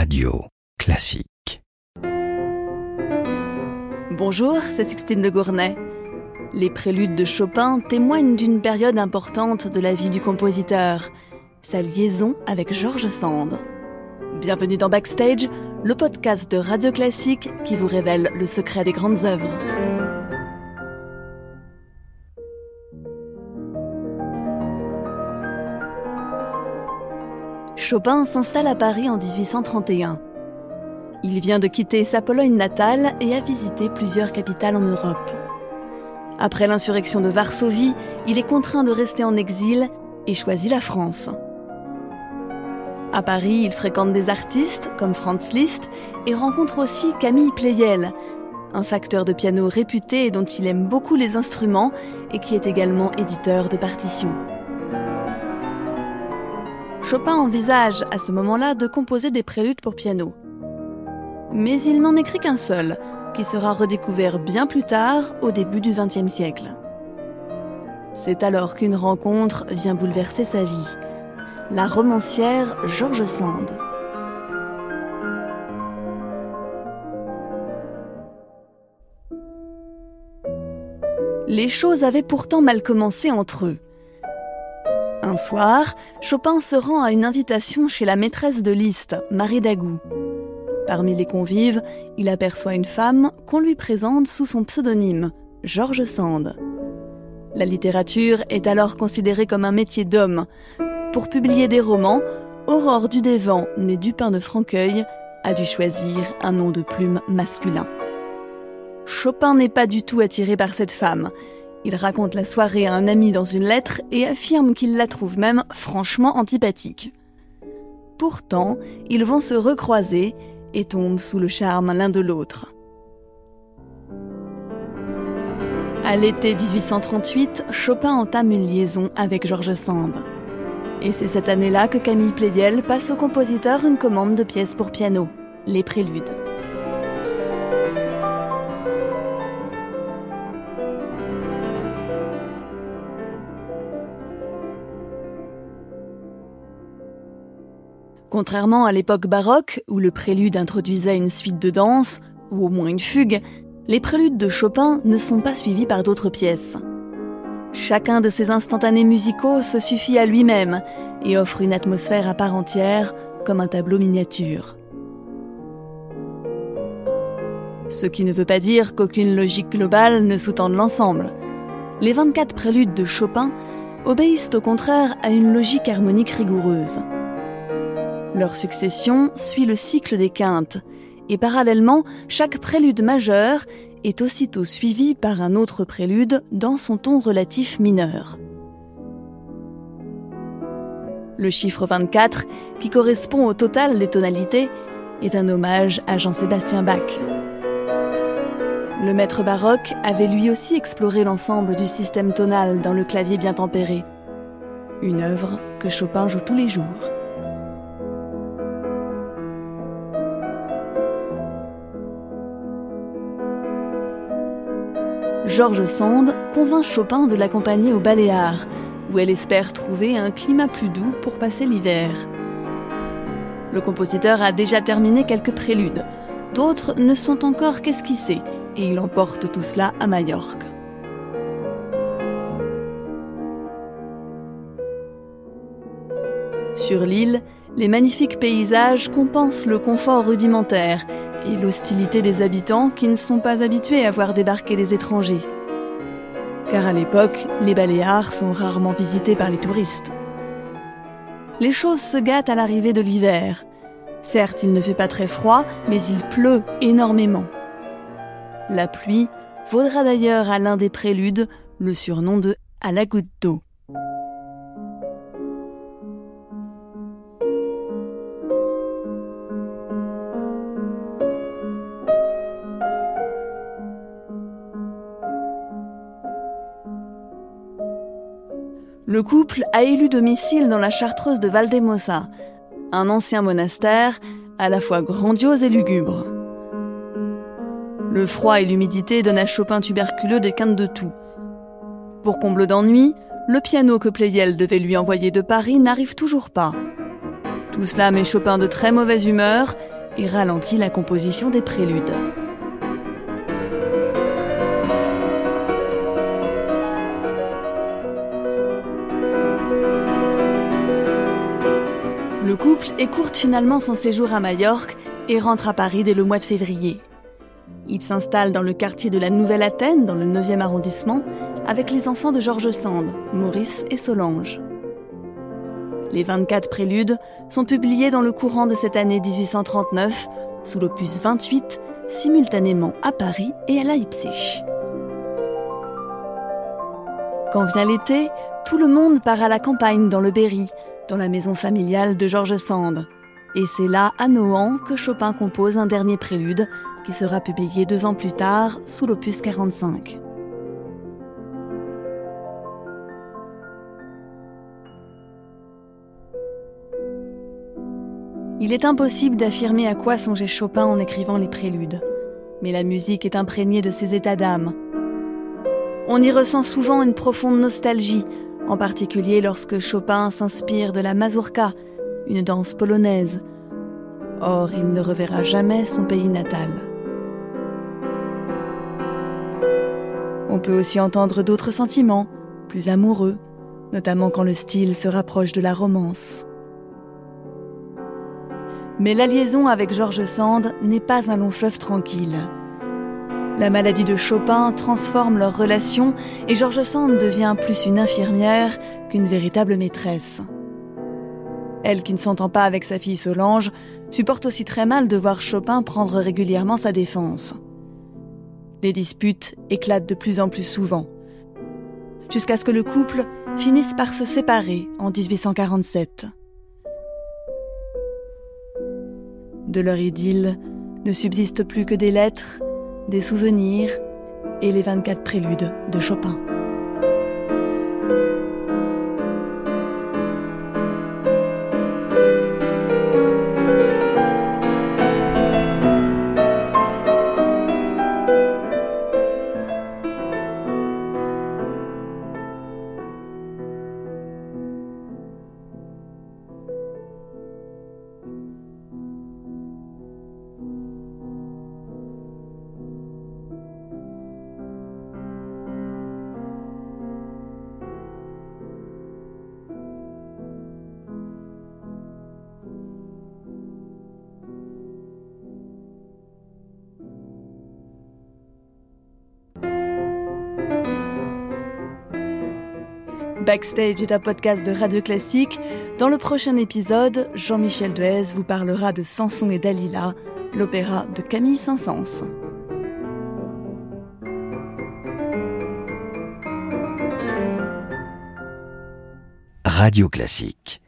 Radio Classique. Bonjour, c'est Sixtine de Gournay. Les préludes de Chopin témoignent d'une période importante de la vie du compositeur, sa liaison avec Georges Sand. Bienvenue dans Backstage, le podcast de Radio Classique qui vous révèle le secret des grandes œuvres. Chopin s'installe à Paris en 1831. Il vient de quitter sa Pologne natale et a visité plusieurs capitales en Europe. Après l'insurrection de Varsovie, il est contraint de rester en exil et choisit la France. À Paris, il fréquente des artistes comme Franz Liszt et rencontre aussi Camille Pleyel, un facteur de piano réputé dont il aime beaucoup les instruments et qui est également éditeur de partitions. Chopin envisage à ce moment-là de composer des préludes pour piano. Mais il n'en écrit qu'un seul, qui sera redécouvert bien plus tard, au début du XXe siècle. C'est alors qu'une rencontre vient bouleverser sa vie. La romancière George Sand. Les choses avaient pourtant mal commencé entre eux. Un soir, Chopin se rend à une invitation chez la maîtresse de Liszt, Marie Dagou. Parmi les convives, il aperçoit une femme qu'on lui présente sous son pseudonyme, George Sand. La littérature est alors considérée comme un métier d'homme. Pour publier des romans, Aurore Dudévent, née Dupin de Franqueuil, a dû choisir un nom de plume masculin. Chopin n'est pas du tout attiré par cette femme. Il raconte la soirée à un ami dans une lettre et affirme qu'il la trouve même franchement antipathique. Pourtant, ils vont se recroiser et tombent sous le charme l'un de l'autre. À l'été 1838, Chopin entame une liaison avec George Sand. Et c'est cette année-là que Camille Pleyel passe au compositeur une commande de pièces pour piano, les préludes. Contrairement à l'époque baroque, où le prélude introduisait une suite de danse, ou au moins une fugue, les préludes de Chopin ne sont pas suivis par d'autres pièces. Chacun de ces instantanés musicaux se suffit à lui-même et offre une atmosphère à part entière, comme un tableau miniature. Ce qui ne veut pas dire qu'aucune logique globale ne sous-tende l'ensemble. Les 24 préludes de Chopin obéissent au contraire à une logique harmonique rigoureuse. Leur succession suit le cycle des quintes, et parallèlement, chaque prélude majeur est aussitôt suivi par un autre prélude dans son ton relatif mineur. Le chiffre 24, qui correspond au total des tonalités, est un hommage à Jean-Sébastien Bach. Le maître baroque avait lui aussi exploré l'ensemble du système tonal dans le clavier bien tempéré. Une œuvre que Chopin joue tous les jours. Georges Sand convainc Chopin de l'accompagner au Baléares, où elle espère trouver un climat plus doux pour passer l'hiver. Le compositeur a déjà terminé quelques préludes, d'autres ne sont encore qu'esquissés, et il emporte tout cela à Majorque. Sur l'île, les magnifiques paysages compensent le confort rudimentaire et l'hostilité des habitants qui ne sont pas habitués à voir débarquer des étrangers. Car à l'époque, les Baléares sont rarement visités par les touristes. Les choses se gâtent à l'arrivée de l'hiver. Certes, il ne fait pas très froid, mais il pleut énormément. La pluie vaudra d'ailleurs à l'un des préludes le surnom de à la goutte d'eau. Le couple a élu domicile dans la chartreuse de Valdemosa, un ancien monastère à la fois grandiose et lugubre. Le froid et l'humidité donnent à Chopin tuberculeux des quintes de tout. Pour comble d'ennui, le piano que Pleyel devait lui envoyer de Paris n'arrive toujours pas. Tout cela met Chopin de très mauvaise humeur et ralentit la composition des préludes. Le couple écourte finalement son séjour à Majorque et rentre à Paris dès le mois de février. Il s'installe dans le quartier de la Nouvelle Athènes, dans le 9e arrondissement, avec les enfants de Georges Sand, Maurice et Solange. Les 24 préludes sont publiés dans le courant de cette année 1839, sous l'opus 28, simultanément à Paris et à Leipzig. Quand vient l'été, tout le monde part à la campagne dans le Berry, dans la maison familiale de Georges Sand. Et c'est là, à Nohant, que Chopin compose un dernier prélude, qui sera publié deux ans plus tard sous l'opus 45. Il est impossible d'affirmer à quoi songeait Chopin en écrivant les préludes, mais la musique est imprégnée de ses états d'âme. On y ressent souvent une profonde nostalgie, en particulier lorsque Chopin s'inspire de la mazurka, une danse polonaise. Or, il ne reverra jamais son pays natal. On peut aussi entendre d'autres sentiments, plus amoureux, notamment quand le style se rapproche de la romance. Mais la liaison avec George Sand n'est pas un long fleuve tranquille. La maladie de Chopin transforme leur relation et George Sand devient plus une infirmière qu'une véritable maîtresse. Elle, qui ne s'entend pas avec sa fille Solange, supporte aussi très mal de voir Chopin prendre régulièrement sa défense. Les disputes éclatent de plus en plus souvent, jusqu'à ce que le couple finisse par se séparer en 1847. De leur idylle ne subsistent plus que des lettres, des souvenirs et les 24 préludes de Chopin. Backstage est un podcast de Radio Classique. Dans le prochain épisode, Jean-Michel Duez vous parlera de Samson et Dalila, l'opéra de Camille Saint-Saëns. Radio Classique